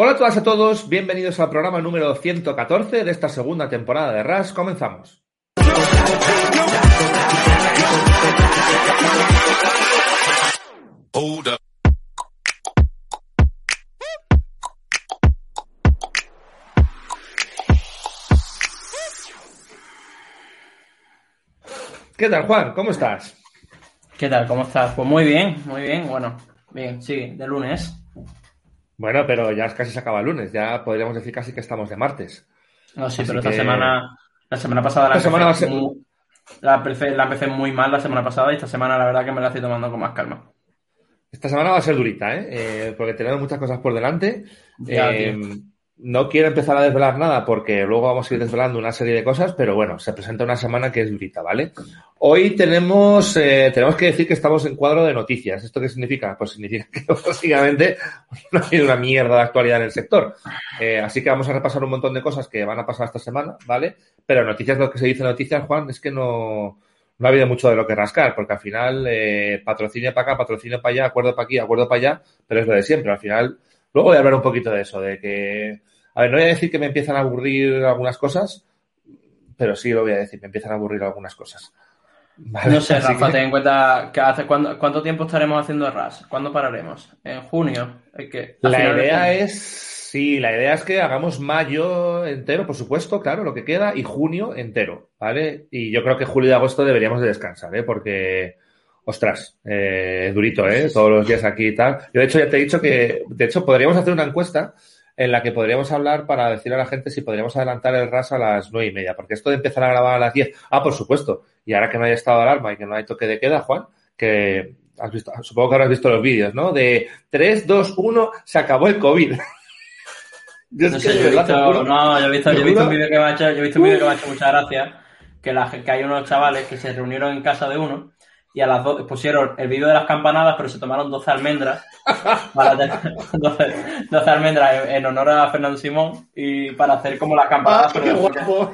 Hola a todas y a todos, bienvenidos al programa número 114 de esta segunda temporada de RAS. Comenzamos. ¿Qué tal, Juan? ¿Cómo estás? ¿Qué tal? ¿Cómo estás? Pues muy bien, muy bien. Bueno, bien, sí, de lunes. Bueno, pero ya casi se acaba el lunes, ya podríamos decir casi que estamos de martes. No, sí, Así pero esta que- semana, la semana pasada la, Esta semana a ser- muy- la, empecé, la empecé muy mal la semana pasada y esta semana la verdad que me la estoy tomando con más calma. Esta semana va a ser durita, ¿eh? Eh, porque tenemos muchas cosas por delante. Ya, Eh, tío. No quiero empezar a desvelar nada porque luego vamos a ir desvelando una serie de cosas, pero bueno, se presenta una semana que es durita, ¿vale? Hoy tenemos, eh, tenemos que decir que estamos en cuadro de noticias. ¿Esto qué significa? Pues significa que básicamente no hay una mierda de actualidad en el sector. Eh, así que vamos a repasar un montón de cosas que van a pasar esta semana, ¿vale? Pero noticias, lo que se dice noticias, Juan, es que no, no ha habido mucho de lo que rascar, porque al final eh, patrocinio para acá, patrocinio para allá, acuerdo para aquí, acuerdo para allá, pero es lo de siempre. Al final, luego voy a hablar un poquito de eso, de que, a ver, no voy a decir que me empiezan a aburrir algunas cosas, pero sí lo voy a decir, me empiezan a aburrir algunas cosas. ¿Vale? No sé, Rafa, que- ten en cuenta que hace cuánto, cuánto tiempo estaremos haciendo RAS. ¿Cuándo pararemos? ¿En junio? Que, La idea es, sí, la idea es que hagamos mayo entero, por supuesto, claro, lo que queda, y junio entero, ¿vale? Y yo creo que julio y agosto deberíamos de descansar, ¿eh? Porque, ostras, eh, es durito, ¿eh? Todos los días aquí y tal. Yo, de hecho, ya te he dicho que, de hecho, podríamos hacer una encuesta en la que podríamos hablar para decir a la gente si podríamos adelantar el RAS a las nueve y media, porque esto de empezar a grabar a las 10, ah, por supuesto, y ahora que no hay estado de alarma y que no hay toque de queda, Juan, que has visto, supongo que habrás visto los vídeos, ¿no? De 3, 2, 1, se acabó el COVID. Yo No sé, yo he visto, juro- no, yo he visto, te yo he visto un vídeo que me ha hecho, yo he visto un vídeo que me ha hecho mucha gracia, que, la, que hay unos chavales que se reunieron en casa de uno y a las dos pusieron el vídeo de las campanadas, pero se tomaron 12 almendras, para tener- 12, 12 almendras en, en honor a Fernando Simón y para hacer como las ¡Ah, campanadas. qué pero, guapo!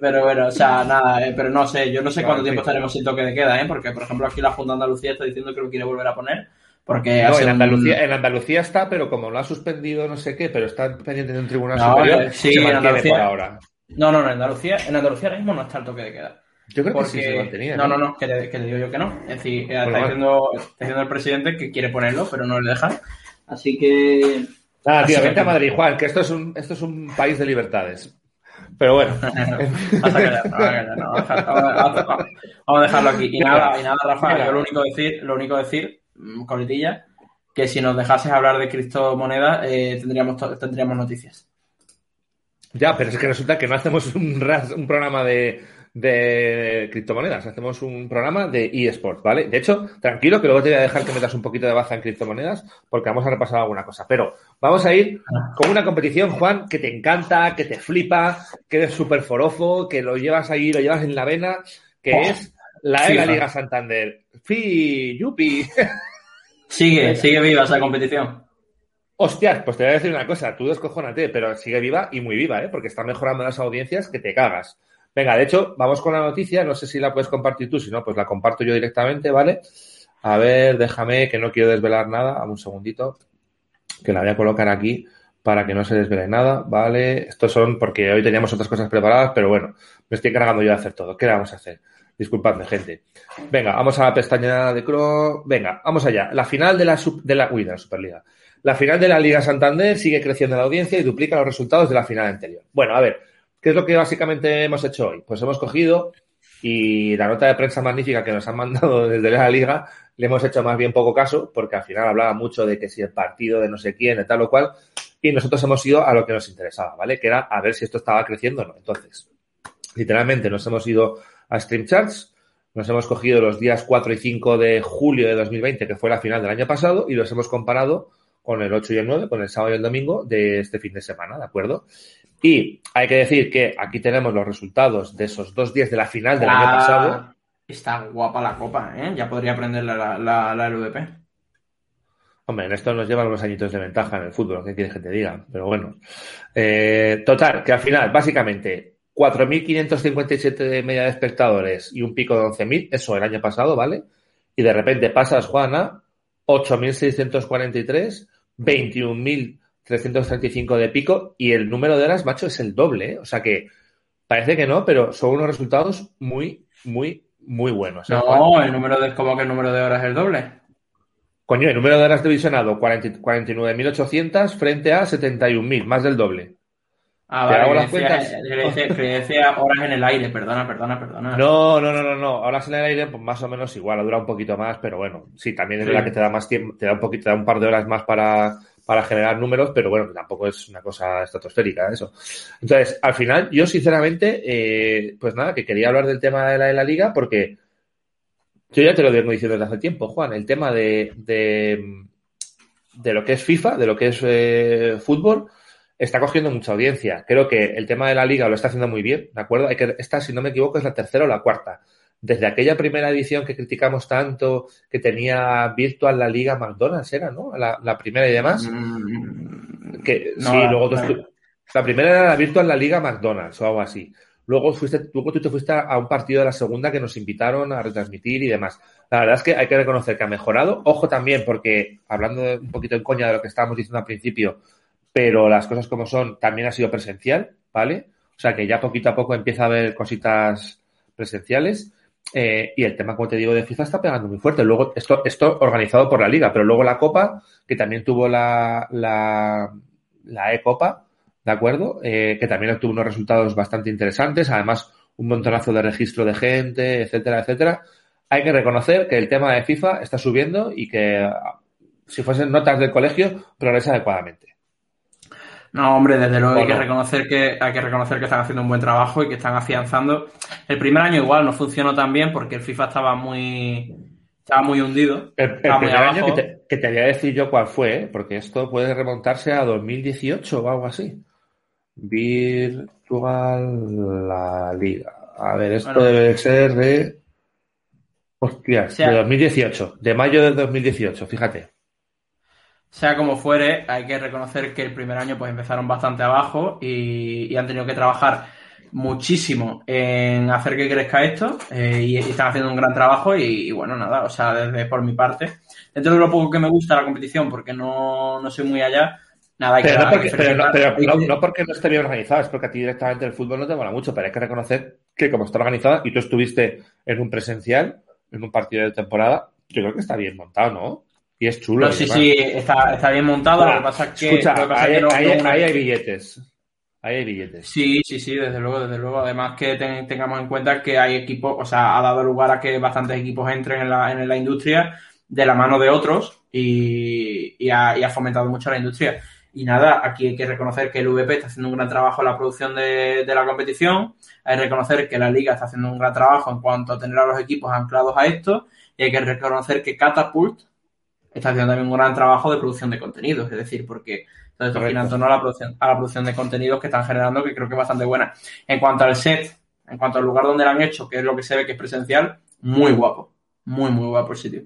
pero bueno, o sea, nada, eh, pero no sé, yo no sé cuánto en tiempo estaremos sin toque de queda, ¿eh? porque por ejemplo aquí la Junta de Andalucía está diciendo que lo quiere volver a poner, porque No, en un- Andalucía, en Andalucía está, pero como lo ha suspendido no sé qué, pero está pendiente de un tribunal No, superior, eh, sí, se en mantiene Andalucía- por ahora. No, no, no, en Andalucía, en Andalucía ahora mismo no está el toque de queda. Yo creo que sí se mantenía. no, no, no, que te digo yo que no. Es decir, eh, está, Bueno, diciendo, está diciendo el presidente que quiere ponerlo, pero no le dejan. Así que. Ah, tío, vente a Madrid, Juan, que esto es un, esto es un país de libertades. Pero bueno, Vas a callar, no, vas a callar, no, vamos a vamos dejarlo aquí. Y nada, y nada, Rafa, yo lo único decir, lo único decir, mm, coletilla, que si nos dejases hablar de criptomonedas, eh, tendríamos, tendríamos noticias. ya, pero es que resulta que no hacemos un, ras- un programa de, de criptomonedas, hacemos un programa de eSports, ¿vale? De hecho, tranquilo, que luego te voy a dejar que metas un poquito de baza en criptomonedas, porque vamos a repasar alguna cosa. Pero vamos a ir con una competición, Juan, que te encanta, que te flipa, que eres súper forofo, que lo llevas ahí, lo llevas en la vena, que Oh, es la de la. Liga Santander. ¡Fi! ¡Yupi! Sigue, sigue viva esa competición. Hostias, pues te voy a decir una cosa, tú descojónate, pero sigue viva y muy viva, ¿eh? Porque está mejorando las audiencias que te cagas. Venga, de hecho, vamos con la noticia, no sé si la puedes compartir tú, si no, pues la comparto yo directamente, ¿vale? A ver, déjame, que no quiero desvelar nada, un segundito, que la voy a colocar aquí para que no se desvele nada, ¿vale? Estos son porque hoy teníamos otras cosas preparadas, pero bueno, me estoy encargando yo de hacer todo. ¿Qué vamos a hacer? Disculpadme, gente. Venga, vamos a la pestaña de Chrome. Venga, vamos allá. La final de la, de la, uy, de la Superliga. La final de la Liga Santander sigue creciendo la audiencia y duplica los resultados de la final anterior. Bueno, a ver, ¿qué es lo que básicamente hemos hecho hoy? Pues hemos cogido y la nota de prensa magnífica que nos han mandado desde la Liga le hemos hecho más bien poco caso porque al final hablaba mucho de que si el partido de no sé quién, de tal o cual, y nosotros hemos ido a lo que nos interesaba, ¿vale? Que era a ver si esto estaba creciendo o no. Entonces, literalmente nos hemos ido a Stream Charts, nos hemos cogido los días 4 y 5 de julio de 2020, que fue la final del año pasado, y los hemos comparado con el 8 y el 9, con el sábado y el domingo de este fin de semana, ¿de acuerdo? Y hay que decir que aquí tenemos los resultados de esos dos días de la final del año pasado. Está guapa la copa, ¿eh? Ya podría aprender la, la, la, la LVP. Hombre, en esto nos llevan unos añitos de ventaja en el fútbol, ¿qué quieres que te diga? Pero bueno. Eh, total, que al final, básicamente, 4.557 de media de espectadores y un pico de 11.000, eso el año pasado, ¿vale? Y de repente pasas, Juan, a 8.643 21.335 de pico y el número de horas, macho, es el doble. ¿eh? O sea que parece que no, pero son unos resultados muy, muy, muy buenos. No, el número de, ¿cómo que el número de horas es el doble? Coño, el número de horas de visionado, 49.800 frente a 71.000, más del doble. Ah, vale, hago las cuentas? decía, horas en el aire, perdona, perdona, perdona. No, no, no, no, no. Horas en el aire, pues más o menos igual, dura un poquito más, pero bueno, sí, también es verdad que te da más tiempo, te da un poquito, te da un par de horas más para, para generar números, pero bueno, tampoco es una cosa estratosférica eso. Entonces, al final, yo sinceramente, eh, pues nada, que quería hablar del tema de la, de la liga, porque yo ya te lo vengo diciendo desde hace tiempo, Juan, el tema de, de, de lo que es FIFA, de lo que es eh, fútbol, está cogiendo mucha audiencia. Creo que el tema de la liga lo está haciendo muy bien, ¿de acuerdo? Hay que, esta, si no me equivoco, es la tercera o la cuarta. Desde aquella primera edición que criticamos tanto, que tenía virtual la liga McDonald's, era, ¿no? La, primera y demás. Mm, que, sí, luego la primera era la virtual la liga McDonald's o algo así. Luego fuiste, luego tú te fuiste a un partido de la segunda que nos invitaron a retransmitir y demás. La verdad es que hay que reconocer que ha mejorado. Ojo también, porque hablando un poquito en coña de lo que estábamos diciendo al principio, pero las cosas como son, también ha sido presencial, ¿vale? O sea que ya poquito a poco empieza a haber cositas presenciales. Eh, y el tema, como te digo, de FIFA está pegando muy fuerte. Luego, esto, esto organizado por la liga, pero luego la Copa, que también tuvo la, la, la E-Copa, ¿de acuerdo? Eh, que también obtuvo unos resultados bastante interesantes. Además, un montonazo de registro de gente, etcétera, etcétera. Hay que reconocer que el tema de FIFA está subiendo y que, si fuesen notas del colegio, progresa adecuadamente. No, hombre, desde luego hay que reconocer que hay que reconocer que están haciendo un buen trabajo y que están afianzando. El primer año igual no funcionó tan bien porque el FIFA estaba muy estaba muy hundido. El, primer año que te, voy a decir yo cuál fue, ¿eh? porque esto puede remontarse a 2018 o algo así. Virtual la liga. A ver, esto debe ser de Hostias, de 2018, de mayo de 2018, fíjate. Sea como fuere, hay que reconocer que el primer año pues empezaron bastante abajo y, han tenido que trabajar muchísimo en hacer que crezca esto eh, y, están haciendo un gran trabajo y, bueno, nada, o sea, desde por mi parte, dentro de lo poco que me gusta la competición, porque no, no soy muy allá, nada, hay pero que... No porque, pero, no, porque no esté bien organizada, es porque a ti directamente el fútbol no te mola mucho, pero hay que reconocer que como está organizada y tú estuviste en un presencial, en un partido de temporada, yo creo que está bien montado, ¿no? Y es chulo. sí, sí, está, está, bien montado. lo que pasa es que. Escucha, ahí, hay billetes. Ahí hay billetes. Sí, sí, sí, desde luego, desde luego. Además que tengamos en cuenta que hay equipos, o sea, ha dado lugar a que bastantes equipos entren en la, en la industria de la mano de otros y, y, ha, y ha fomentado mucho la industria. Y nada, aquí hay que reconocer que el VP está haciendo un gran trabajo en la producción de, de, la competición, hay que reconocer que la liga está haciendo un gran trabajo en cuanto a tener a los equipos anclados a esto, y hay que reconocer que Catapult está haciendo también un gran trabajo de producción de contenidos, es decir, porque todo esto gira en torno a la, producción, a la producción de contenidos que están generando, que creo que es bastante buena. En cuanto al set, en cuanto al lugar donde lo han hecho, que es lo que se ve que es presencial, muy guapo, muy, muy guapo el sitio.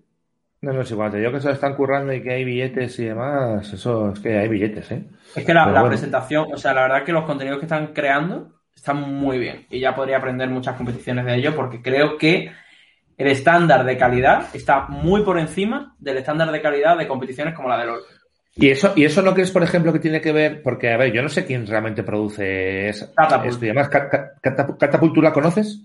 No, no es igual, te digo que se están currando y que hay billetes y demás, eso es que hay billetes, ¿eh? Es que la, presentación, o sea, la verdad que los contenidos que están creando están muy bien y ya podría aprender muchas competiciones de ello porque creo que el estándar de calidad está muy por encima del estándar de calidad de competiciones como la de LOL. ¿Y eso, ¿Y eso no crees, por ejemplo, que tiene que ver? Porque, a ver, yo no sé quién realmente produce esa, esto. Y además, ¿Catapult tú la conoces?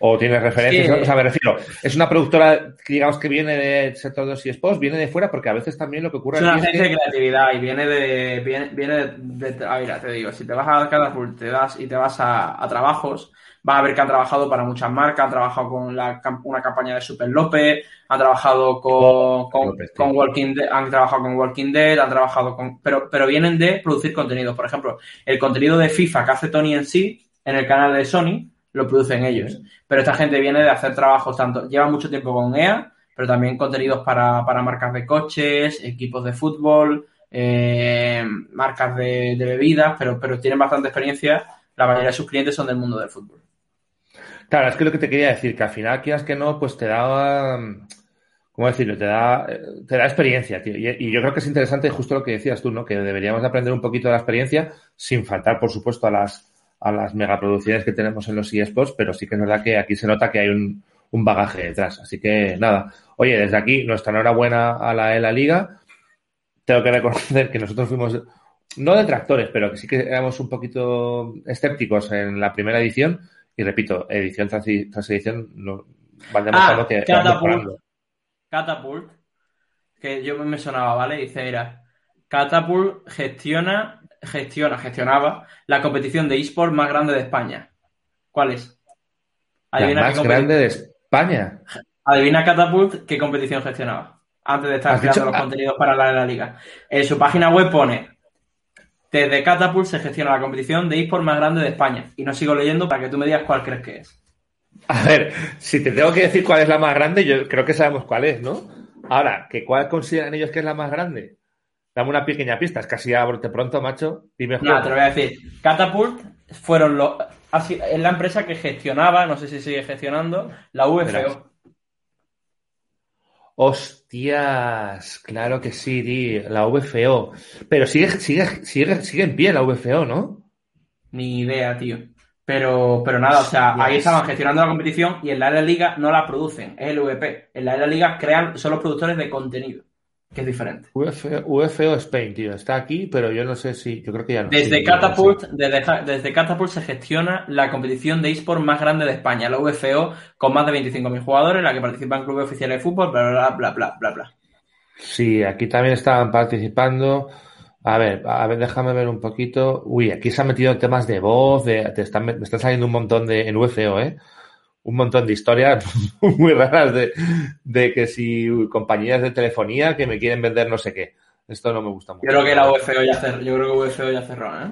¿O tienes referencias? O sea, me refiero, es una productora, digamos, que viene del sector de los eSports, viene de fuera, porque a veces también lo que ocurre... Es una agencia de creatividad y viene de... Viene, viene de, a ver, te digo, si te vas a Catapult te das, y te vas a, a trabajos, va a ver que han trabajado para muchas marcas, han trabajado con la, una campaña de Super López, han trabajado con, con, Walking Dead, han trabajado con Walking Dead, han trabajado con, pero, pero vienen de producir contenido. Por ejemplo, el contenido de FIFA que hace Tony en sí, en el canal de Sony, lo producen ellos. Pero esta gente viene de hacer trabajos tanto, lleva mucho tiempo con EA, pero también contenidos para, para marcas de coches, equipos de fútbol, eh, marcas de, de bebidas, pero, pero tienen bastante experiencia. La mayoría de sus clientes son del mundo del fútbol. Claro, es que lo que te quería decir, que al final, quieras que no, pues te da, ¿cómo decirlo? Te da, te da experiencia, tío. Y, yo creo que es interesante justo lo que decías tú, ¿no? Que deberíamos aprender un poquito de la experiencia, sin faltar, por supuesto, a las, a las megaproducciones que tenemos en los eSports, pero sí que es verdad que aquí se nota que hay un, un bagaje detrás. Así que nada. Oye, desde aquí, nuestra enhorabuena a la, a la Liga tengo que reconocer que nosotros fuimos, no detractores, pero que sí que éramos un poquito escépticos en la primera edición. Y repito, edición tras, edición no, van demostrando ah, que Catapult, Catapult, que yo me sonaba, ¿vale? Dice, era, Catapult gestiona, gestiona, gestionaba la competición de eSport más grande de España. ¿Cuál es? la más grande de España. Adivina Catapult qué competición gestionaba antes de estar creando los contenidos para la, la liga. En su página web pone desde Catapult se gestiona la competición de eSport más grande de España. Y no sigo leyendo para que tú me digas cuál crees que es. A ver, si te tengo que decir cuál es la más grande, yo creo que sabemos cuál es, ¿no? Ahora, ¿que ¿cuál consideran ellos que es la más grande? Dame una pequeña pista, es casi a pronto, macho. Dime no, te lo voy a decir. Catapult fueron los. Es la empresa que gestionaba, no sé si sigue gestionando, la VFO. Hostias, claro que sí, tío, la VFO. Pero sigue, sigue, sigue, sigue en pie la VFO, ¿no? Ni idea, tío. Pero, pero nada, o sea, ahí estaban gestionando la competición y en la Liga no la producen, es el VP. En la Liga crean, son los productores de contenido que es diferente. UFO Spain, tío, está aquí, pero yo no sé si, yo creo que ya no. Desde Catapult, desde, Catapult se gestiona la competición de eSport más grande de España, la UFO, con más de 25.000 jugadores, en la que participan clubes oficiales de fútbol, bla, bla, bla, bla, bla, bla. Sí, aquí también estaban participando. A ver, a ver, déjame ver un poquito. Uy, aquí se han metido temas de voz, de, te están, me están saliendo un montón de en UFO, ¿eh? Un montón de historias muy raras de, que si compañías de telefonía que me quieren vender no sé qué. Esto no me gusta mucho. Yo creo que la UFO ya cerró, yo creo que UFO ya cerró, ¿eh?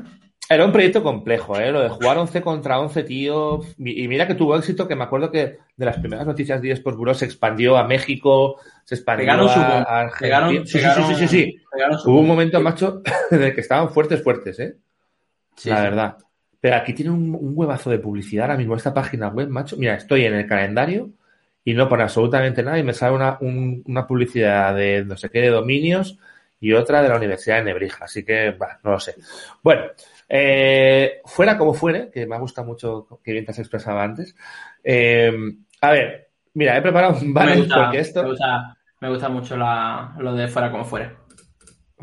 Era un proyecto complejo, ¿eh? Lo de jugar 11 contra 11, tío. Y mira que tuvo éxito, que me acuerdo que de las primeras noticias de eSports Bureau se expandió a México, se expandió a, Argentina. sí, sí, sí, sí, Hubo un momento, macho, en el que estaban fuertes, fuertes, ¿eh? la verdad. Pero aquí tiene un, huevazo de publicidad ahora mismo esta página web, macho. Mira, estoy en el calendario y no pone absolutamente nada y me sale una, una publicidad de no sé qué de dominios y otra de la Universidad de Nebrija. Así que, no lo sé. Bueno, eh, fuera como fuere, que me gusta mucho que bien te has expresado antes. Eh, a ver, mira, he preparado un banner porque esto. Me gusta, me gusta mucho la, lo de fuera como fuere.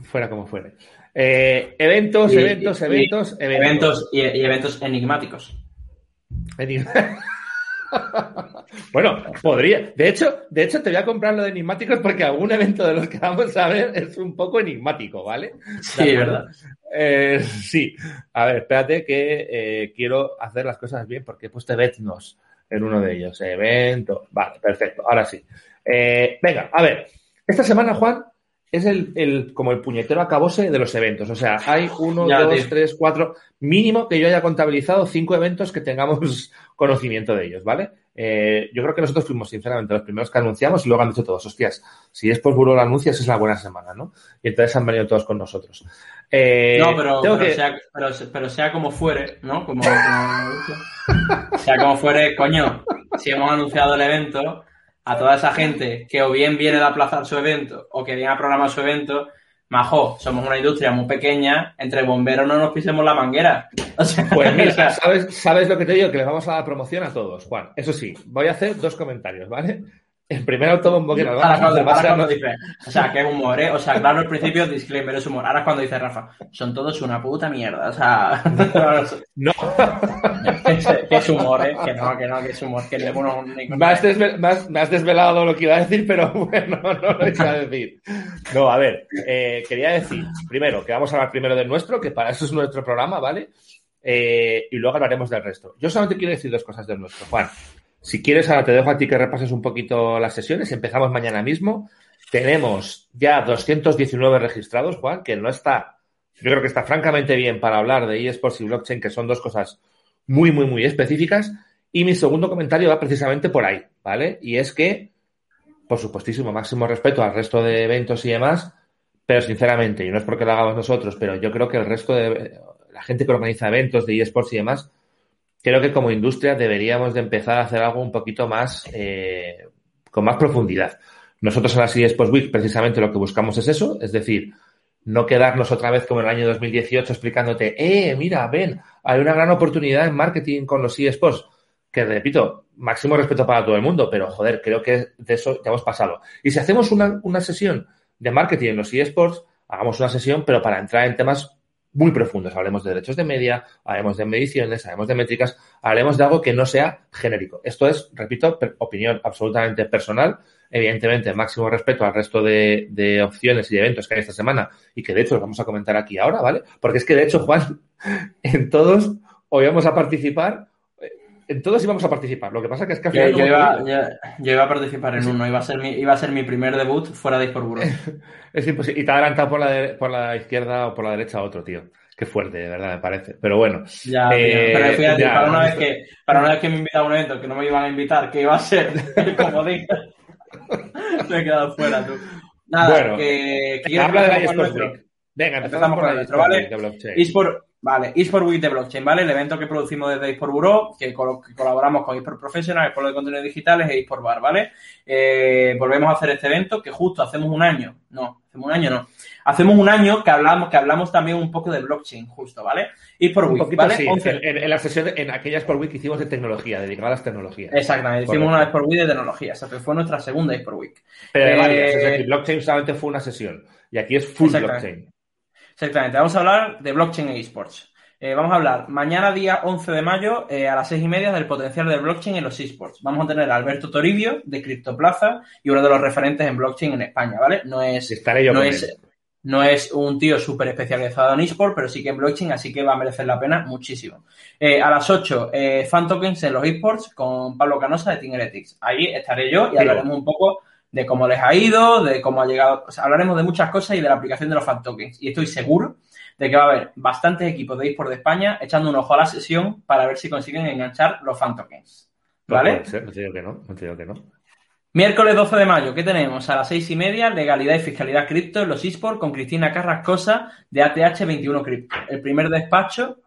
Fuera como fuere. Eh, eventos, eventos, eventos, eventos, eventos. y, eventos enigmáticos. bueno, podría. De hecho, de hecho, te voy a comprar lo de enigmáticos porque algún evento de los que vamos a ver es un poco enigmático, ¿vale? Sí, ¿verdad? Eh, sí. A ver, espérate que eh, quiero hacer las cosas bien porque he puesto eventos en uno de ellos. Evento. Vale, perfecto. Ahora sí. venga, a ver. Esta semana, Juan, es el, el, como el puñetero acabose de los eventos. O sea, hay uno, dos, tres, cuatro, mínimo que yo haya contabilizado cinco eventos que tengamos conocimiento de ellos, ¿vale? Eh, yo creo que nosotros fuimos, sinceramente, los primeros que anunciamos y luego han dicho todos, hostias, si es por Buró lo anuncias es la buena semana, ¿no? Y entonces han venido todos con nosotros. Eh, no, pero, pero, sea, pero, sea, como fuere, ¿no? Como, como sea como fuere, coño, si hemos anunciado el evento, a toda esa gente que o bien viene a aplazar su evento o que viene a programar su evento, majo, somos una industria muy pequeña, entre bomberos no nos pisemos la manguera. pues mira, ¿sabes, ¿sabes lo que te digo? Que les vamos a dar promoción a todos, Juan. Eso sí, voy a hacer dos comentarios, ¿vale? El primero autobombo que nos cuando, dice, o sea, qué humor, ¿eh? O sea, claro, al principio disclaimer es humor. Ahora cuando dice Rafa, son todos una puta mierda, o sea... no. que es humor, ¿eh? Que no, que no, que es humor, que ninguno... Me, has me, has, desvelado lo que iba a decir, pero bueno, no lo iba a decir. No, a ver, eh, quería decir, primero, que vamos a hablar primero del nuestro, que para eso es nuestro programa, ¿vale? Eh, y luego hablaremos del resto. Yo solamente quiero decir dos cosas del nuestro, Juan. Si quieres, ahora te dejo a ti que repases un poquito las sesiones. Empezamos mañana mismo. Tenemos ya 219 registrados, Juan, que no está, yo creo que está francamente bien para hablar de eSports y blockchain, que son dos cosas muy, muy, muy específicas. Y mi segundo comentario va precisamente por ahí, ¿vale? Y es que, por supuestísimo, máximo respeto al resto de eventos y demás, pero sinceramente, y no es porque lo hagamos nosotros, pero yo creo que el resto de la gente que organiza eventos de eSports y demás creo que como industria deberíamos de empezar a hacer algo un poquito más, eh, con más profundidad. Nosotros en la serie Sports Week precisamente lo que buscamos es eso, es decir, no quedarnos otra vez como en el año 2018 explicándote, eh, mira, ven, hay una gran oportunidad en marketing con los eSports. Que repito, máximo respeto para todo el mundo, pero joder, creo que de eso ya hemos pasado. Y si hacemos una, una sesión de marketing en los eSports, hagamos una sesión, pero para entrar en temas muy profundos. Hablemos de derechos de media, hablemos de mediciones, hablemos de métricas, hablemos de algo que no sea genérico. Esto es, repito, opinión absolutamente personal. Evidentemente, máximo respeto al resto de, de, opciones y eventos que hay esta semana y que de hecho los vamos a comentar aquí ahora, ¿vale? Porque es que de hecho, Juan, en todos hoy vamos a participar en todos íbamos a participar. Lo que pasa que es que al final. Yo, iba, yo, iba, a participar en uno. Iba a, ser mi, iba a ser mi primer debut fuera de eSport es imposible. Y te ha adelantado por la, por la izquierda o por la derecha otro, tío. Qué fuerte, de verdad, me parece. Pero bueno. Ya, eh, pero fíjate, para, una vez que, para una vez que me invitado a un evento que no me iban a invitar, que iba a ser como dije, me he quedado fuera, tú. Nada, bueno, que, que habla de la Venga, empezamos, por la nuestro, ¿vale? Vale, eSport Week de Blockchain, ¿vale? El evento que producimos desde eSport Bureau, que, colaboramos con eSport Professional, eSport de contenidos digitales e eSport Bar, ¿vale? Eh, volvemos a hacer este evento que justo hacemos un año, no, hacemos un año no, hacemos un año que hablamos, que hablamos también un poco de blockchain, justo, ¿vale? eSport Week, ¿vale? Sí, en, la sesión, en aquella eSport Week que hicimos de tecnología, dedicada a las tecnologías. Exactamente, hicimos una eSport Week de tecnología, esa fue nuestra segunda eSport Week. Pero eh, blockchain solamente fue una sesión, y aquí es full blockchain. Exactamente, vamos a hablar de blockchain e esports. Eh, vamos a hablar mañana, día 11 de mayo, eh, a las seis y media, del potencial del blockchain en los esports. Vamos a tener a Alberto Toribio, de Criptoplaza, y uno de los referentes en blockchain en España, ¿vale? No es, no es, no es un tío súper especializado en esports, pero sí que en blockchain, así que va a merecer la pena muchísimo. Eh, a las 8, fan tokens en los esports con Pablo Canosa de Tingeretics. Ahí estaré yo y hablaremos un poco de cómo les ha ido, de cómo ha llegado, o sea, hablaremos de muchas cosas y de la aplicación de los fan tokens. Y estoy seguro de que va a haber bastantes equipos de eSports de España echando un ojo a la sesión para ver si consiguen enganchar los fan tokens. ¿Vale? No, te digo que no, no te digo que no. Miércoles 12 de mayo, ¿qué tenemos? A las seis y media, legalidad y fiscalidad cripto en los eSports con Cristina Carrascosa de ATH21 Cripto. El primer despacho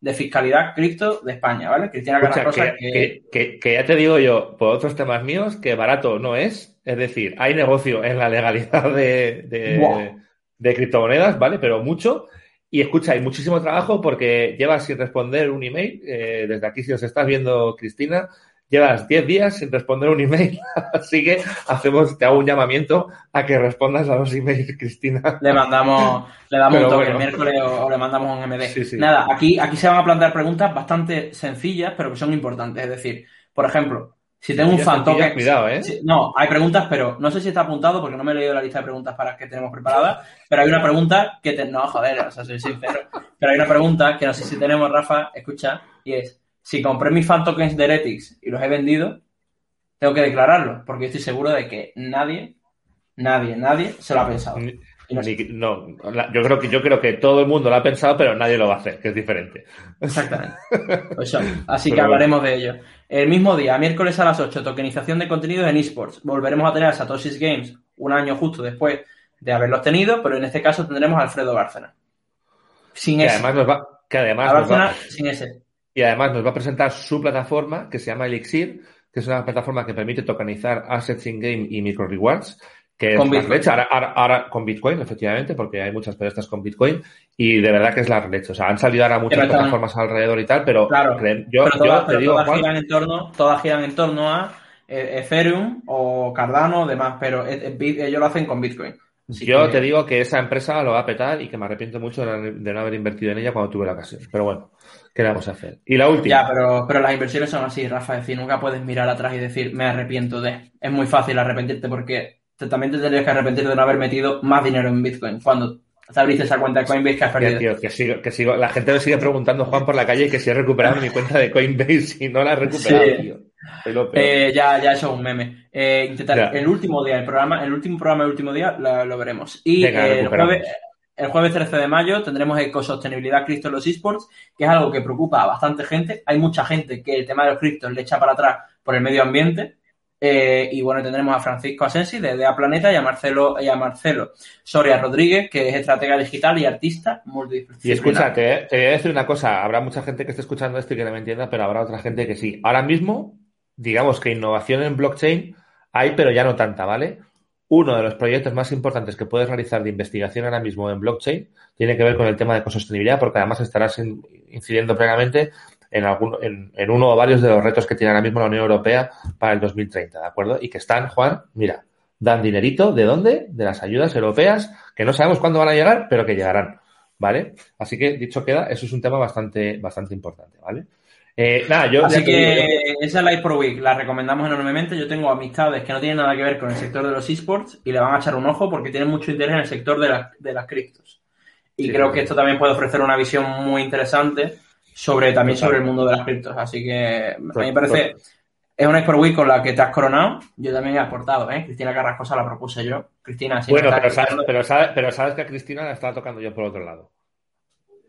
de fiscalidad cripto de España, ¿vale? Cristina Carrascosa que, que, ya te digo yo, por otros temas míos, que barato no es. Es decir, hay negocio en la legalidad de, de criptomonedas, ¿vale? Pero mucho. Y escucha, hay muchísimo trabajo porque llevas sin responder un email. Eh, desde aquí, si os estás viendo, Cristina, llevas 10 días sin responder un email. Así que hacemos, te hago un llamamiento a que respondas a los emails, Cristina. Le mandamos, le damos un toque el miércoles o, le mandamos un MD. Nada, aquí, aquí se van a plantear preguntas bastante sencillas, pero que son importantes. Es decir, por ejemplo, si tengo un fan token. Cuidado, ¿eh? no, hay preguntas, pero no sé si está apuntado porque no me he leído la lista de preguntas para que tenemos preparadas. Pero hay una pregunta que. Te, no, joder, o sea, soy sincero. Pero hay una pregunta que no sé si tenemos, Rafa, escucha, y es: si compré mis fan tokens de Heretics y los he vendido, tengo que declararlo, porque estoy seguro de que nadie, nadie, nadie se lo ha pensado. No, yo creo que yo creo que todo el mundo lo ha pensado, pero nadie lo va a hacer, que es diferente. Exactamente. Pues así que hablaremos de ello. El mismo día, miércoles a las 8, tokenización de contenidos en esports. Volveremos a tener a Satoshi's Games un año justo después de haberlos tenido, pero en este caso tendremos a Alfredo Bárcena. Sin que Además nos va, que además nos va, sin ese. Y además nos va a presentar su plataforma que se llama Elixir, que es una plataforma que permite tokenizar assets in-game y micro rewards que con es Bitcoin. Ahora, ahora, con Bitcoin, efectivamente, porque hay muchas proyectos con Bitcoin y de verdad que es la leche. O sea, han salido ahora muchas plataformas alrededor y tal, pero claro, yo, todas, te digo, todas giran en torno, todas giran en torno a eh, Ethereum o Cardano o demás, pero ellos lo hacen con Bitcoin. yo te digo que esa empresa lo va a petar y que me arrepiento mucho de no haber invertido en ella cuando tuve la ocasión. Pero bueno, ¿qué vamos a hacer? Y la última. Ya, pero, pero las inversiones son así, Rafa. Es decir, nunca puedes mirar atrás y decir, me arrepiento de. Es muy fácil arrepentirte porque también te tendrías que arrepentir de no haber metido más dinero en Bitcoin. Cuando te abriste esa cuenta de Coinbase que has perdido. que sigo, que sigo. La gente me sigue preguntando, Juan, por la calle, que si he recuperado mi cuenta de Coinbase y no la he recuperado, tío. Eh, ya, ya eso es un meme. Eh, intentar el último día, el programa, el último programa del último día lo, veremos. Y eh, el, jueves, el jueves 13 de mayo tendremos ecosostenibilidad cripto en los esports, que es algo que preocupa a bastante gente. Hay mucha gente que el tema de los criptos le echa para atrás por el medio ambiente eh, y bueno, tendremos a Francisco Asensi de A Planeta y a Marcelo, y a Marcelo Soria Rodríguez, que es estratega digital y artista multidisciplinar. Y escucha, te, te, voy a decir una cosa, habrá mucha gente que esté escuchando esto y que no me entienda, pero habrá otra gente que sí. Ahora mismo, digamos que innovación en blockchain hay, pero ya no tanta, ¿vale? Uno de los proyectos más importantes que puedes realizar de investigación ahora mismo en blockchain tiene que ver con el tema de ecosostenibilidad, porque además estarás incidiendo plenamente en, algún, en, en, uno o varios de los retos que tiene ahora mismo la Unión Europea para el 2030, ¿de acuerdo? Y que están, Juan, mira, dan dinerito. ¿De dónde? De las ayudas europeas, que no sabemos cuándo van a llegar, pero que llegarán. ¿Vale? Así que, dicho queda, eso es un tema bastante, bastante importante, ¿vale? Eh, nada, yo Así que esa es la Pro Week, la recomendamos enormemente. Yo tengo amistades que no tienen nada que ver con el sector de los esports y le van a echar un ojo porque tienen mucho interés en el sector de, de las criptos. Y creo que esto también puede ofrecer una visión muy interesante sobre también sobre el mundo de las criptos. Así que a mí me parece, es una Export Week con la que te has coronado. Yo también he aportado, ¿eh? Cristina Carrascosa la propuse yo. Cristina, sí. Bueno, pero sabes, pero, sabes, pero sabes que a Cristina la estaba tocando yo por otro lado.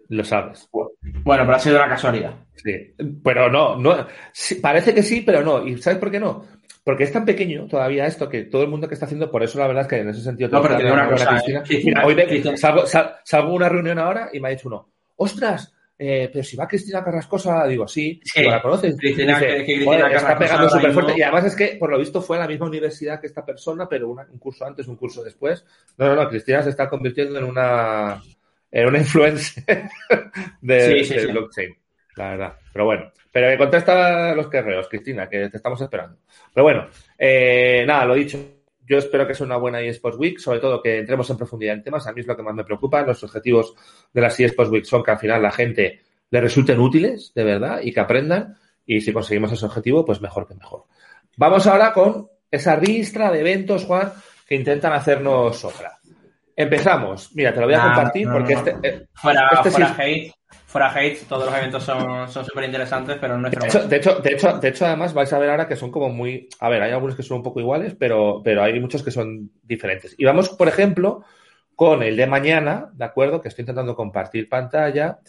Lo sabes. Bueno, pero ha sido una casualidad. Sí, pero no, no parece que sí, pero no. ¿Y sabes por qué no? Porque es tan pequeño todavía esto que todo el mundo que está haciendo, por eso la verdad es que en ese sentido... No, pero te una cosa, Cristina, hoy salgo, salgo, una reunión ahora y me ha dicho uno, ostras, eh, pero si va Cristina Carrascosa, digo, sí, la conoces. Cristina, que, Cristina está pegando súper fuerte. Y además es que, por lo visto, fue a la misma universidad que esta persona, pero un curso antes, un curso después. No, no, no, Cristina se está convirtiendo en una era una influencer de, blockchain, la verdad. Pero bueno, pero me contesta los querreos, Cristina, que te estamos esperando. Pero bueno, eh, nada, lo dicho. Yo espero que sea una buena eSports Week, sobre todo que entremos en profundidad en temas. A mí es lo que más me preocupa. Los objetivos de las eSports Week son que al final la gente le resulten útiles, de verdad, y que aprendan. Y si conseguimos ese objetivo, pues mejor que mejor. Vamos ahora con esa ristra de eventos, Juan, que intentan hacernos sobra. Empezamos. Mira, te lo voy a compartir porque este. Eh, fuera, este fuera hate. Fuera hate, todos los eventos son súper interesantes, pero no es de hecho, de hecho, de hecho, de hecho, además vais a ver ahora que son como muy. A ver, hay algunos que son un poco iguales, pero, pero hay muchos que son diferentes. Y vamos, por ejemplo, con el de mañana, ¿de acuerdo? Que estoy intentando compartir pantalla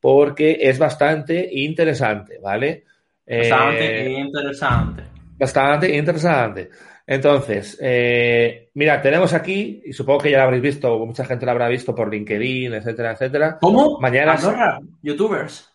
porque es bastante interesante, ¿vale? Bastante eh, interesante. Bastante interesante. Entonces, eh, mira, tenemos aquí, y supongo que ya lo habréis visto, mucha gente lo habrá visto por LinkedIn, etcétera, etcétera. ¿Cómo? Mañana youtubers.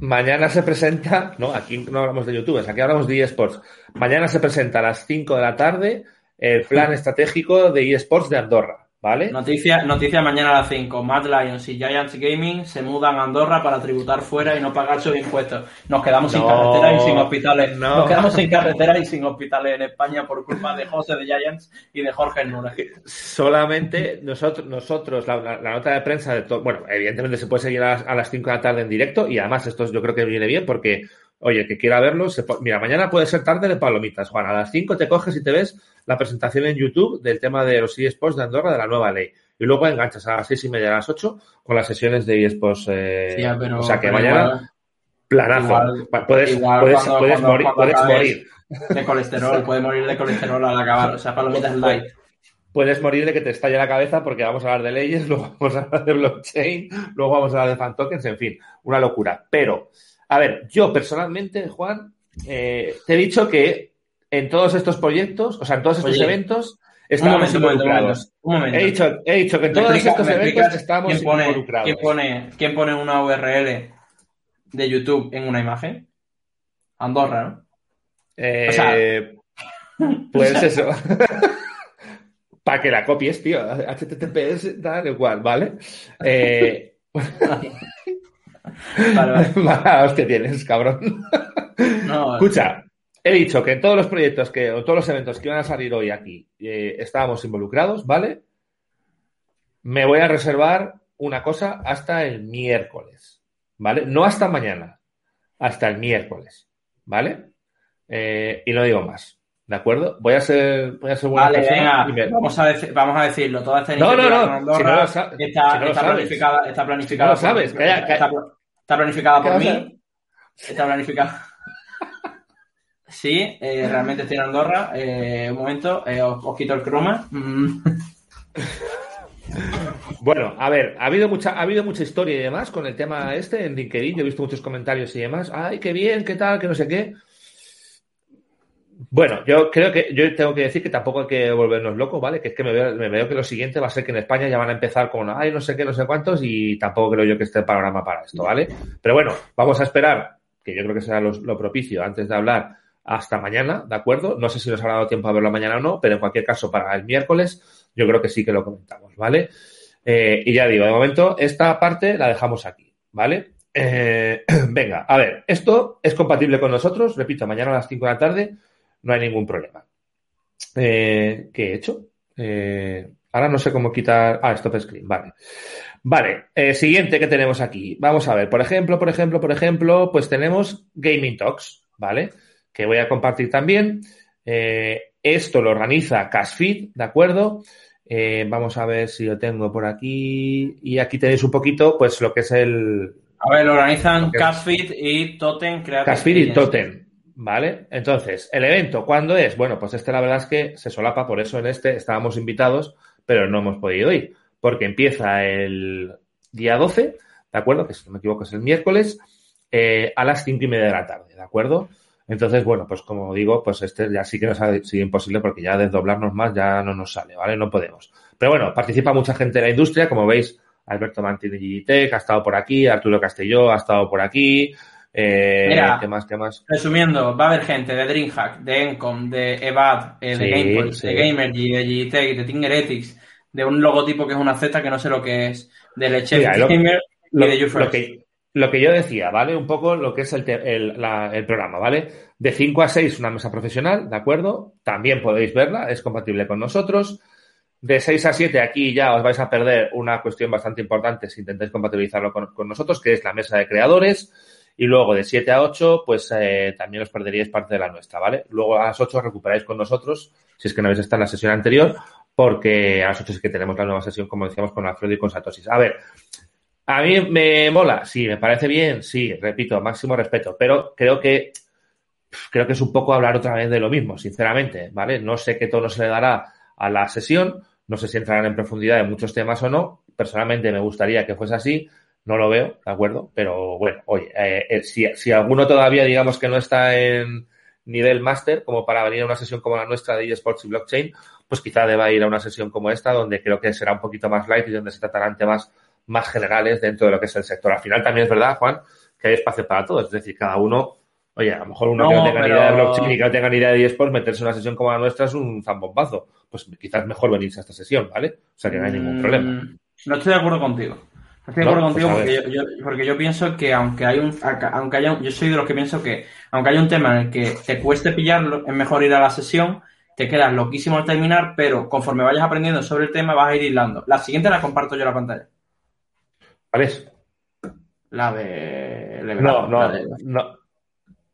Mañana se presenta, no, aquí no hablamos de youtubers, aquí hablamos de eSports. Mañana se presenta a las 5 de la tarde el plan estratégico de eSports de Andorra. ¿Vale? Noticia, noticia mañana a las 5. Mad Lions y Giants Gaming se mudan a Andorra para tributar fuera y no pagar sus impuestos. Nos quedamos sin carreteras y sin hospitales. Nos quedamos sin carreteras y sin hospitales en España por culpa de José de Giants y de Jorge Nura. Solamente nosotros, nosotros la, nota de prensa de todo. Bueno, evidentemente se puede seguir a, las 5 de la tarde en directo y además esto yo creo que viene bien porque Oye, que quiera verlo, mira, mañana puede ser tarde de palomitas, Juan. A las 5 te coges y te ves la presentación en YouTube del tema de los eSports de Andorra, de la nueva ley. Y luego enganchas a las 6 y media, a las 8 con las sesiones de eSports. Eh, o sea que mañana, planazo. puedes, puedes, puedes, morir, puedes morir. De colesterol, puedes morir de colesterol al acabar. O sea, palomitas light puedes morir de que te estalle la cabeza porque vamos a hablar de leyes, luego vamos a hablar de blockchain, luego vamos a hablar de fan tokens, en fin, una locura. Pero a ver, yo personalmente, Juan, eh, te he dicho que en todos estos proyectos, o sea, en todos estos eventos, estamos involucrados. He, dicho, he dicho que en todos estos eventos estamos involucrados. ¿quién pone, ¿Quién pone una URL de YouTube en una imagen? Andorra, ¿no? Eh, pues eso. Para que la copies, tío. HTTPS, tal igual, ¿vale? Eh, Vale, vale. hostia tienes, cabrón. Escucha, he dicho que en todos los proyectos que, o todos los eventos que iban a salir hoy aquí eh, estábamos involucrados, ¿vale? Me voy a reservar una cosa hasta el miércoles, ¿vale? No hasta mañana, hasta el miércoles, ¿vale? Eh, y no digo más. ¿De acuerdo? Voy a ser, voy a ser buena vale, venga, vamos, a vamos a decirlo. Toda esta no, no, no. Andorra está, está planificada. Está planificada. No sabes. Por, está, está, planificada por mí. Está planificada. Sí, eh, realmente estoy en Andorra. Eh, un momento, eh, os, quito el croma. Mm. Bueno, a ver, ha habido mucha, ha habido mucha historia y demás con el tema este en LinkedIn. Yo he visto muchos comentarios y demás. Ay, qué bien, qué tal, qué no sé qué. Bueno, yo creo que yo tengo que decir que tampoco hay que volvernos locos, ¿vale? Que es que me veo, que lo siguiente va a ser que en España ya van a empezar con, ay, no sé qué, no sé cuántos, y tampoco creo yo que esté el panorama para esto, ¿vale? Pero bueno, vamos a esperar, que yo creo que será lo, propicio antes de hablar hasta mañana, ¿de acuerdo? No sé si nos habrá dado tiempo a verlo mañana o no, pero en cualquier caso, para el miércoles, yo creo que sí que lo comentamos, ¿vale? Eh, y ya digo, de momento, esta parte la dejamos aquí, ¿vale? Eh, venga, a ver, esto es compatible con nosotros, repito, mañana a las 5 de la tarde no hay ningún problema. Eh, ¿Qué he hecho? Eh, ahora no sé cómo quitar. Ah, stop screen, vale. Vale, eh, siguiente que tenemos aquí. Vamos a ver, por ejemplo, por ejemplo, por ejemplo, pues tenemos Gaming Talks, ¿vale? Que voy a compartir también. esto lo organiza Casfeed, ¿de acuerdo? vamos a ver si lo tengo por aquí. Y aquí tenéis un poquito, pues, lo que es el. A ver, lo organizan Casfeed y Totem Creative. Casfeed y Totem. ¿Vale? Entonces, ¿el evento cuándo es? Bueno, pues este la verdad es que se solapa, por eso en este estábamos invitados, pero no hemos podido ir, porque empieza el día 12, ¿de acuerdo? Que si no me equivoco es el miércoles, eh, a las cinco y media de la tarde, ¿de acuerdo? Entonces, bueno, pues como digo, pues este ya sí que nos ha sido imposible porque ya desdoblarnos más ya no nos sale, ¿vale? No podemos. Pero bueno, participa mucha gente de la industria, como veis, Alberto Mantini Digitec ha estado por aquí, Arturo Castelló ha estado por aquí, eh, Mira, ¿qué más, qué más? Resumiendo, va a haber gente de DreamHack, de Encom, de EVAD, eh, de Gamepoint, de Gamergy, de Gtech, de Tingeretics, de un logotipo que es una Z que no sé lo que es, de Leche Gamer y de lo que, lo que yo decía, ¿vale? Un poco lo que es el, el, programa, ¿vale? De 5 a 6 una mesa profesional, ¿de acuerdo? También podéis verla, es compatible con nosotros. De 6 a 7 aquí ya os vais a perder una cuestión bastante importante si intentáis compatibilizarlo con nosotros, que es la mesa de creadores y luego de 7 a 8, pues eh, también os perderíais parte de la nuestra, ¿vale? Luego a las 8 recuperáis con nosotros, si es que no habéis estado en la sesión anterior, porque a las 8 es que tenemos la nueva sesión, como decíamos, con Alfredo y con Satosis. A ver, a mí me mola, sí, me parece bien, sí, repito, máximo respeto, pero creo que creo que es un poco hablar otra vez de lo mismo, sinceramente, ¿vale? No sé qué tono se le dará a la sesión, no sé si entrarán en profundidad en muchos temas o no. Personalmente me gustaría que fuese así, no lo veo, ¿de acuerdo? Pero bueno, oye, eh, eh, si, si, alguno todavía digamos que no está en nivel máster como para venir a una sesión como la nuestra de eSports y Blockchain, pues quizá deba ir a una sesión como esta donde creo que será un poquito más light y donde se tratarán temas más generales dentro de lo que es el sector. Al final también es verdad, Juan, que hay espacio para todos, es decir, cada uno Oye, a lo mejor uno que no tenga ni idea de blockchain y que no tenga ni idea de eSports, meterse en una sesión como la nuestra es un zambombazo. Pues quizás mejor venirse a esta sesión, ¿vale? O sea que no hay ningún problema. Mm, no estoy de acuerdo contigo. Estoy de acuerdo contigo pues porque yo, porque yo pienso que aunque hay un, aunque haya, yo soy de los que pienso que aunque haya un tema en el que te cueste pillarlo, es mejor ir a la sesión, te quedas loquísimo al terminar, pero conforme vayas aprendiendo sobre el tema vas a ir hilando. La siguiente la comparto yo en la pantalla. ¿Cuál es? La de... no, no, no.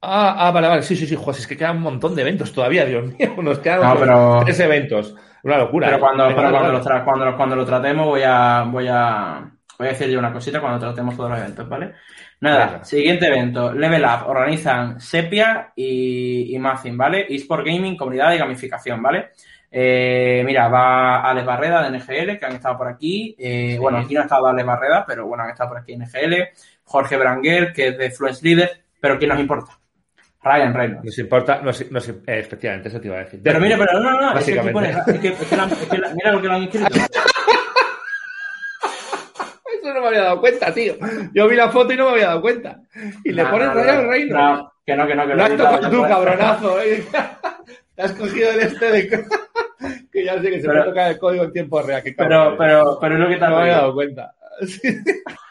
Ah, ah, vale, vale, sí, sí, sí, José, es que quedan un montón de eventos todavía, Dios mío, nos quedan tres eventos. Una locura. Pero, ¿eh? cuando, pero cuando, lo cuando, cuando, lo tratemos voy a, voy a, Voy a decir yo una cosita cuando tratemos todos los eventos, ¿vale? Nada, siguiente evento. Level Up organizan Sepia y, y ¿vale? eSport Gaming, comunidad de gamificación, ¿vale? Eh, mira, va Alex Barreda de NGL, que han estado por aquí. Eh, bueno, aquí no ha estado Alex Barreda, pero bueno, han estado por aquí en NGL. Jorge Branguer, que es de Fluence Leader, pero ¿quién nos importa? Ryan Reynolds. Nos importa, nos, efectivamente, eso te iba a decir. Pero mira, pero no, no, no, es que, mira lo que lo han inscrito. No me había dado cuenta, tío. Yo vi la foto y no me había dado cuenta. Y le pones Ryan Reynolds. que no, que no, que no. Lo has tocado tú, cabronazo, eh. Te has cogido el este de... que ya sé que se me toca el código en tiempo real. pero, pero, pero es lo que te No me había dado cuenta.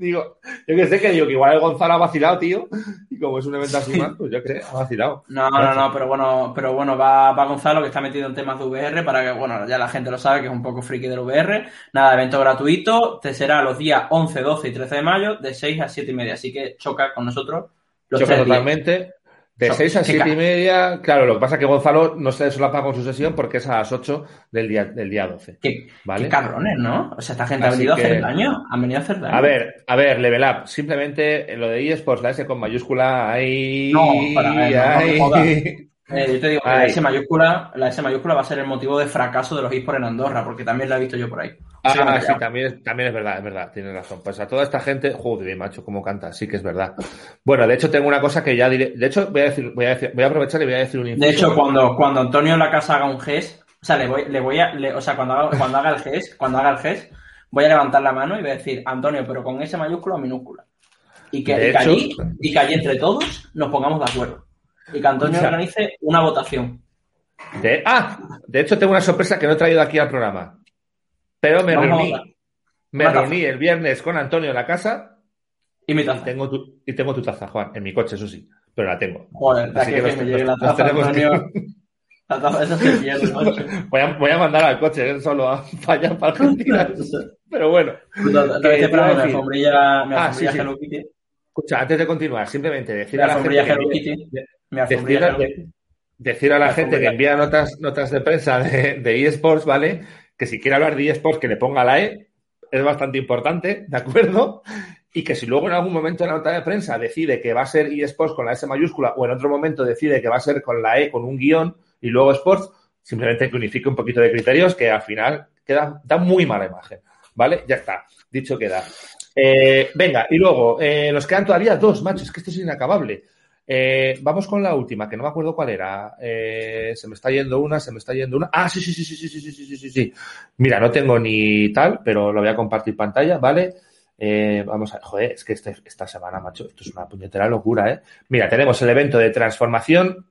Digo, yo que sé que digo que igual el Gonzalo ha vacilado, tío. Y como es un evento así más, pues yo que sé, ha vacilado. No, no, no, pero bueno, pero bueno, va, va Gonzalo que está metido en temas de VR para que, bueno, ya la gente lo sabe que es un poco friki del VR. Nada, evento gratuito, te será los días 11, 12 y 13 de mayo, de 6 a 7 y media. Así que choca con nosotros los choca totalmente. De 6 a 7 y media, claro, lo que pasa es que Gonzalo no se solapa con su sesión porque es a las 8 del día, del día 12. Qué, ¿vale? qué cabrones, ¿no? O sea, esta gente ha venido a hacer daño. Han venido a hacer daño. A ver, a ver, level up. Simplemente lo de eSports, la S con mayúscula, ahí. No, para ver, no, eh, yo te digo, la S, mayúscula, la S mayúscula va a ser el motivo de fracaso de los eSports en Andorra, porque también la he visto yo por ahí. Ah, sí, también, también es verdad, es verdad, tienes razón. Pues a toda esta gente, joder, macho, cómo canta, sí que es verdad. Bueno, de hecho tengo una cosa que ya diré, de hecho voy a decir, voy a decir, voy a aprovechar y voy a decir un. De hecho, cuando, cuando Antonio en la casa haga un GES, o sea, le voy, le voy a, o sea, cuando haga, cuando haga el GES, cuando haga el GES, voy a levantar la mano y voy a decir, Antonio, pero con ese mayúscula o minúscula. Y que, allí, y que allí entre todos nos pongamos de acuerdo. Y que Antonio organice una votación. De, ah, de hecho tengo una sorpresa que no he traído aquí al programa. Pero me reuní, me reuní el viernes con Antonio en la casa. Y mi taza. Y tengo, tu, y tengo tu taza, Juan, en mi coche, eso sí. Pero la tengo. Joder, Así que, que, me llegue la taza, Antonio. Eso se pierde, macho. Voy a, voy a mandar al coche ¿eh? solo a fallar para Argentina. Pero bueno. También ¿Qué te te iba a pongo mi alfombrilla, mi Ah, alfombrilla sí, sí. Escucha, antes de continuar, simplemente decir a la gente que de- decir, a la gente que envía notas, notas de prensa de, de eSports, ¿vale? Que si quiere hablar de eSports, que le ponga la E, es bastante importante, ¿de acuerdo? Y que si luego en algún momento en la nota de prensa decide que va a ser eSports con la S mayúscula o en otro momento decide que va a ser con la E con un guion y luego Sports, simplemente que unifique un poquito de criterios que al final queda, da muy mala imagen, ¿vale? Ya está, dicho queda. Eh, venga, y luego, eh, nos quedan todavía dos, macho, es que esto es inacabable. Eh, vamos con la última, que no me acuerdo cuál era. Se me está yendo una, se me está yendo una. Ah, sí, sí, sí, sí, sí, sí, sí, sí, sí, sí. Mira, no tengo ni tal, pero lo voy a compartir pantalla, ¿vale? Vamos a, joder, es que este- esta semana, macho, esto es una puñetera locura, ¿eh? Mira, tenemos el evento de transformación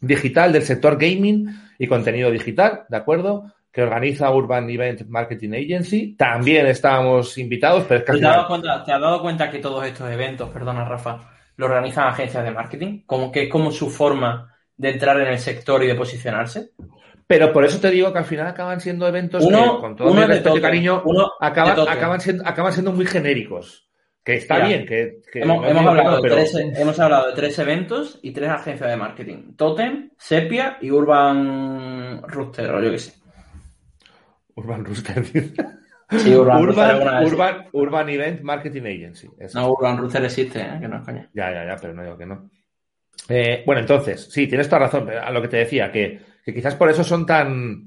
digital del sector gaming y contenido digital, ¿de acuerdo? Que organiza Urban Event Marketing Agency. También estábamos invitados, pero es que ¿Te has, dado cuenta, ¿Te has dado cuenta que todos estos eventos, perdona Rafa, lo organizan agencias de marketing? Como que es como su forma de entrar en el sector y de posicionarse. Pero por eso te digo que al final acaban siendo eventos Uno- que, con todo uno mi de respeto y toque, cariño, uno acaban, acaban, siendo, acaban siendo muy genéricos. Que está Mira, bien, que, que Hemos, no hablado pero- tres, hemos hablado de tres eventos y tres agencias de marketing. Totem, Sepia y Urban Rooster, o yo qué sé. Urban Rooster. Sí, Urban, Urban, Urban, Urban Event Marketing Agency. Eso. No, Urban Rooster existe, ¿eh? que no es coña. Ya, ya, ya, pero no digo que no. Eh, bueno, entonces, sí, tienes toda razón, a lo que te decía, que, que quizás por eso son tan,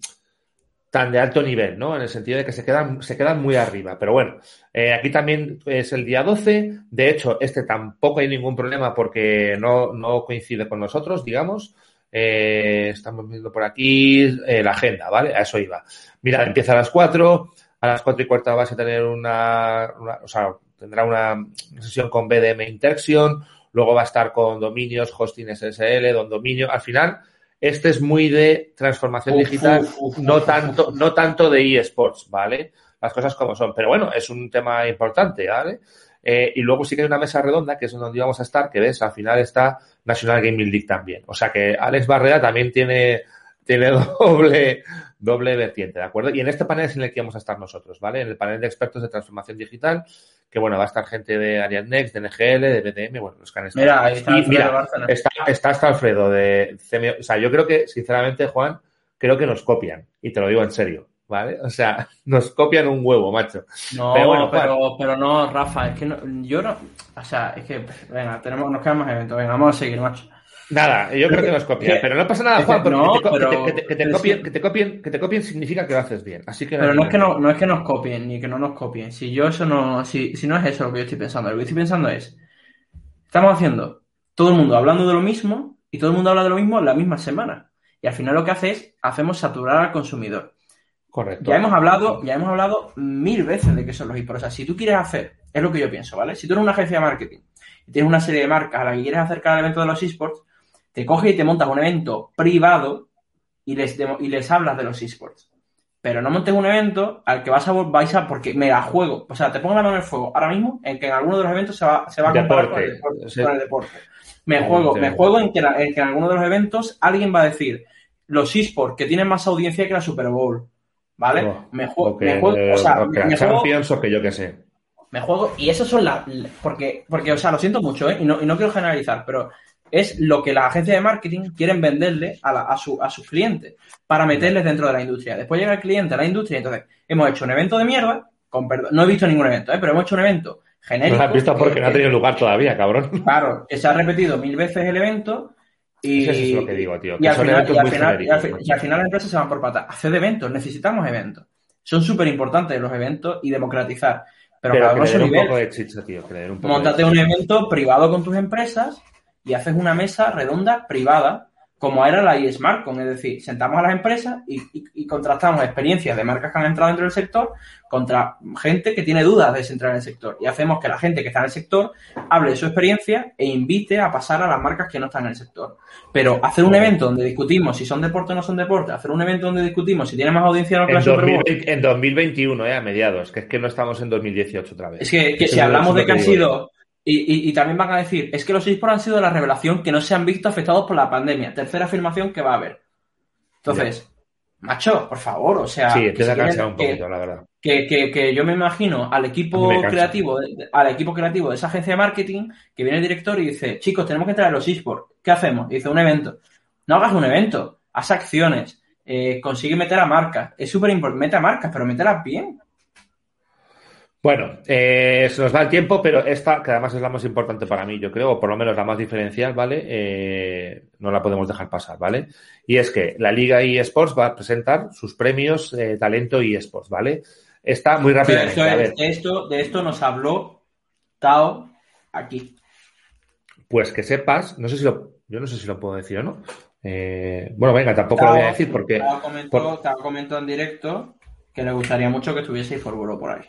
tan de alto nivel, ¿no? En el sentido de que se quedan, se quedan muy arriba. Pero bueno, eh, aquí también es el día 12. De hecho, este tampoco hay ningún problema porque no, no coincide con nosotros, digamos. Eh, estamos viendo por aquí eh, la agenda, ¿vale? A eso iba. Mira, empieza a las 4. A las 4 y cuarta vas a tener una, una- o sea, tendrá una, sesión con BDM Interaction. Luego va a estar con dominios, hosting SSL, don dominio. Al final, este es muy de transformación Uf, digital, uf, uf, no tanto, no tanto de eSports, ¿vale? Las cosas como son. Pero bueno, es un tema importante, ¿vale? Eh, y luego sí que hay una mesa redonda, que es donde íbamos a estar, que ves, al final está National Gaming League también. O sea que Alex Barrera también tiene, tiene doble, doble vertiente, ¿de acuerdo? Y en este panel es en el que vamos a estar nosotros, ¿vale? En el panel de expertos de transformación digital, que bueno, va a estar gente de Ariadnext, de NGL, de BDM, bueno, los que han estado. Mira, ahí está Y Alfredo mira, Bárcena. Está, está hasta Alfredo de CMO. O sea, yo creo que, sinceramente, Juan, creo que nos copian. Y te lo digo en serio, ¿vale? O sea, nos copian un huevo, macho. No, Pero bueno, pero, pero no, Rafa, es que no, yo no. O sea, es que, venga, tenemos, nos quedan más eventos. Venga, vamos a seguir, macho. Nada, yo creo que nos copian. Pero no pasa nada, Juan, porque no, que te, pero- que te- que te pero copien, que te copien, que te copien significa que lo haces bien. Así que Pero no es que no, no es que nos copien, ni que no nos copien. Si yo eso no, si, si no es eso lo que yo estoy pensando, lo que estoy pensando es, estamos haciendo todo el mundo hablando de lo mismo y todo el mundo habla de lo mismo en la misma semana. Y al final lo que hace es, hacemos saturar al consumidor. Correcto. Ya hemos hablado, ya hemos hablado mil veces de qué son los esports. O sea, si tú quieres hacer, es lo que yo pienso, ¿vale? Si tú eres una agencia de marketing y tienes una serie de marcas a la que quieres acercar al evento de los esports, te coges y te montas un evento privado y les, y les hablas de los esports. Pero no montes un evento al que vas a, vais a, porque me la juego. O sea, te pongo la mano en el fuego ahora mismo en que en alguno de los eventos se va, se va a comparar con el Deporte. deporte. Sí. con el deporte. Me Sí, juego, sí. me juego en que, la- en que en alguno de los eventos alguien va a decir los esports que tienen más audiencia que la Super Bowl. ¿Vale? Oh, me, juego, me juego, o sea, o que me, juego, Champions o que yo qué sé. me juego, y esas son las, porque, porque, o sea, lo siento mucho, ¿eh? Y no, y no quiero generalizar, pero es lo que las agencias de marketing quieren venderle a, la- a, su, a sus clientes para meterles dentro de la industria. Después llega el cliente a la industria y entonces hemos hecho un evento de mierda, con perdón, no he visto ningún evento, ¿eh? Pero hemos hecho un evento No genérico. lo has visto porque que- no ha tenido lugar todavía, cabrón. Claro, que se ha repetido mil veces el evento y, Eso es lo que digo, tío. y Que al, final, y, al final, y, al, y final las empresas se van por patas. Hacer eventos, necesitamos eventos. Son súper importantes los eventos y democratizar. Pero, Pero cada que uno a le su den un nivel. poco de chicha, tío. Den un poco Móntate de un evento privado con tus empresas y haces una mesa redonda privada, como era la eSmartCon. Es decir, sentamos a las empresas y, y- y contrastamos experiencias de marcas que han entrado dentro del sector contra gente que tiene dudas de entrar en el sector. Y hacemos que la gente que está en el sector hable de su experiencia e invite a pasar a las marcas que no están en el sector. Pero hacer un evento donde discutimos si son deporte o no son deporte, hacer un evento donde discutimos si tiene más audiencia o no En, Super Bowl, 2020 en 2021, eh, a mediados, que es que no estamos en 2018 otra vez. Es que, que si hablamos de que han sido. Y, y- y también van a decir, es que los esports han sido la revelación que no se han visto afectados por la pandemia. Tercera afirmación que va a haber. Entonces, macho, por favor, o sea. Sí, que si cansar un poquito, la verdad. que, que, que yo me imagino al equipo creativo, al equipo creativo de esa agencia de marketing, que viene el director y dice, chicos, tenemos que traer los esports. ¿Qué hacemos? Y dice, un evento. No hagas un evento, haz acciones, eh, consigue meter a marcas. Es súper importante, mete a marcas, pero mételas bien. Bueno, eh, se nos va el tiempo, pero esta, que además es la más importante para mí, yo creo, o por lo menos la más diferencial, ¿vale? Eh, no la podemos dejar pasar, ¿vale? Y es que la Liga eSports va a presentar sus premios eh, Talento eSports, ¿vale? Está muy rápidamente. A ver, de, esto, de esto nos habló Tao aquí. pues que sepas, no sé si lo, yo no sé si lo puedo decir o no. Eh, bueno, venga, tampoco lo voy a decir porque Tao comentó, por- Tao comentó en directo que le gustaría mucho que estuviese Forburo por ahí.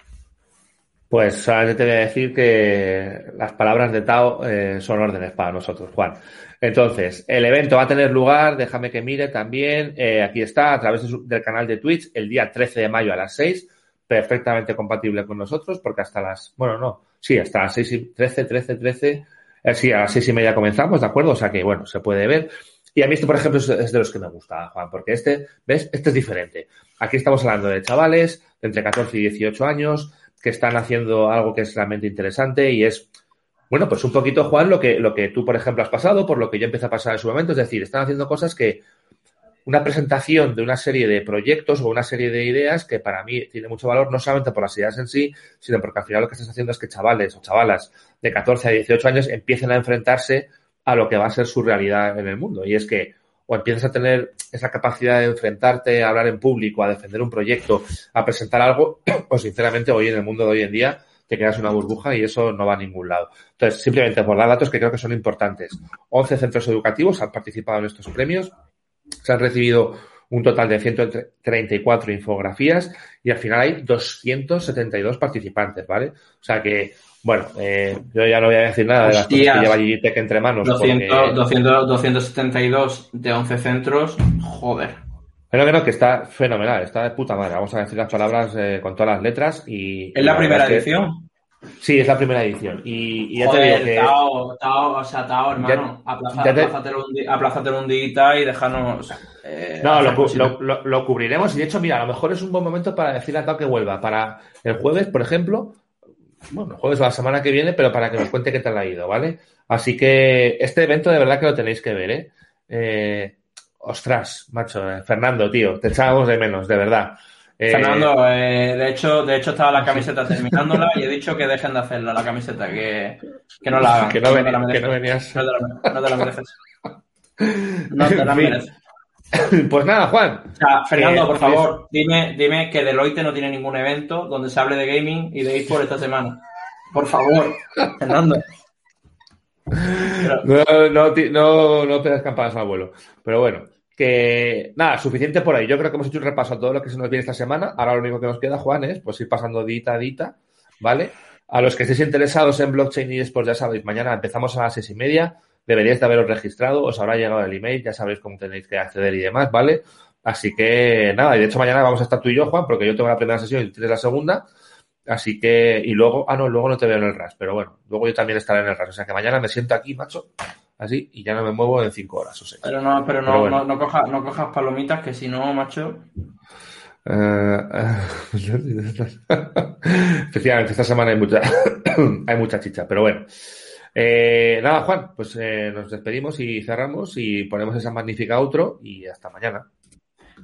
Pues solamente te voy a decir que las palabras de Tao eh, son órdenes para nosotros, Juan. Entonces, el evento va a tener lugar, déjame que mire también, eh, aquí está, a través del canal de Twitch, el día 13 de mayo a las 6, perfectamente compatible con nosotros, porque hasta las, bueno, no, sí, hasta las 6 y 13, 13, 13, eh, sí, a las 6 y media comenzamos, ¿de acuerdo? O sea que, bueno, se puede ver. Y a mí este, por ejemplo, es, es de los que me gusta, Juan, porque este, ¿ves? Este es diferente. Aquí estamos hablando de chavales de entre 14 y 18 años que están haciendo algo que es realmente interesante y es, bueno, pues un poquito, Juan, lo que, lo que tú, por ejemplo, has pasado, por lo que yo empecé a pasar en su momento, es decir, están haciendo cosas que una presentación de una serie de proyectos o una serie de ideas que para mí tiene mucho valor, no solamente por las ideas en sí, sino porque al final lo que estás haciendo es que chavales o chavalas de 14 a 18 años empiecen a enfrentarse a lo que va a ser su realidad en el mundo. Y es que o empiezas a tener esa capacidad de enfrentarte, a hablar en público, a defender un proyecto, a presentar algo, o sinceramente hoy en el mundo de hoy en día te quedas una burbuja y eso no va a ningún lado. Entonces, simplemente por dar datos que creo que son importantes. 11 centros educativos han participado en estos premios, se han recibido un total de 134 infografías y al final hay 272 participantes, ¿vale? O sea que, bueno, eh, yo ya no voy a decir nada de las cosas que lleva Gigitech entre manos. 200, porque- 200, 272 de 11 centros, joder. Pero que no, que está fenomenal, está de puta madre. Vamos a decir las palabras eh, con todas las letras y... ¿Es la primera que- edición? Sí, es la primera edición. Y, y ya te digo que... Tao, Tao, o sea, Tao, hermano, ya te- aplázatelo un aplázatelo día y déjanos... eh, No, lo- lo- lo cubriremos y de hecho, mira, a lo mejor es un buen momento para decirle a Tao que vuelva. Para el jueves, por ejemplo, bueno, el jueves o la semana que viene, pero para que nos cuente qué tal ha ido, ¿vale? Así que este evento de verdad que lo tenéis que ver, ¿eh? Eh, ostras, macho, eh, Fernando, tío, te echábamos de menos, de verdad. Eh, Fernando, eh, de hecho, de hecho estaba la camiseta terminándola y he dicho que dejen de hacerla, la camiseta, que, que no la hagan. que no, te venía- la que no venías. No te la, no te la mereces. No te la mereces. Pues nada, Juan. O sea, Fernando, Eh, por favor, dime, dime que Deloitte no tiene ningún evento donde se hable de gaming y de eSport esta semana. Por favor, Fernando. Pero- No, no, no, no pegas campanas al vuelo. Pero bueno, que nada, suficiente por ahí. Yo creo que hemos hecho un repaso a todo lo que se nos viene esta semana. Ahora lo único que nos queda, Juan, es pues ir pasando dita a dita, ¿vale? A los que estéis interesados en blockchain y esports, ya sabéis, mañana empezamos a las seis y media. Deberíais de haberos registrado, os habrá llegado el email, ya sabréis cómo tenéis que acceder y demás, ¿vale? Así que nada, y de hecho mañana vamos a estar tú y yo, Juan, porque yo tengo la primera sesión y tú tienes la segunda. Así que, y luego, ah, no, luego no te veo en el RAS, pero bueno, luego yo también estaré en el RAS. O sea que mañana me siento aquí, macho, así, y ya no me muevo en cinco horas, o sea. Pero no, pero no, Pero bueno. no, no cojas, no cojas palomitas, que si no, macho. Efectivamente, esta semana hay mucha, hay mucha chicha, pero bueno. Eh, nada, Juan, pues eh, nos despedimos y cerramos y ponemos esa magnífica outro y hasta mañana.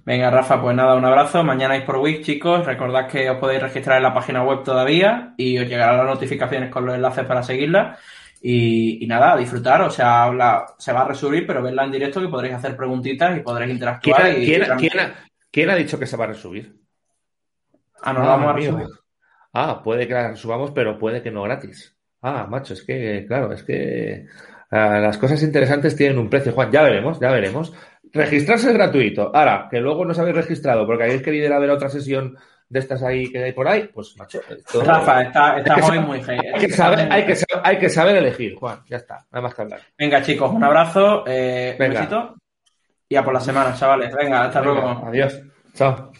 Venga, Rafa, pues nada, un abrazo. Mañana es por Week, chicos. Recordad que os podéis registrar en la página web todavía y os llegarán las notificaciones con los enlaces para seguirla. Y, y nada, disfrutar. O sea, habla- se va a resubir, pero verla en directo que podréis hacer preguntitas y podréis ¿Quién, interactuar. ha- y- quién- y- quién ha, quién ha dicho que se va a resubir? Ah, no, lo vamos a resubir. Ah, puede que la resubamos, pero puede que no gratis. Ah, macho, es que, claro, es que ah, las cosas interesantes tienen un precio, Juan. Ya veremos, ya veremos. Registrarse es gratuito. Ahora, que luego no os habéis registrado porque habéis querido ir a ver otra sesión de estas ahí que hay por ahí, pues, macho. Rafa, está, sa- muy hey. hay que, saber, hay, que, sa- hay que saber elegir, Juan. Ya está, nada más que hablar. Venga, chicos, un abrazo, eh, un besito y a por la semana, chavales. Venga, hasta Venga, luego. adiós. Chao.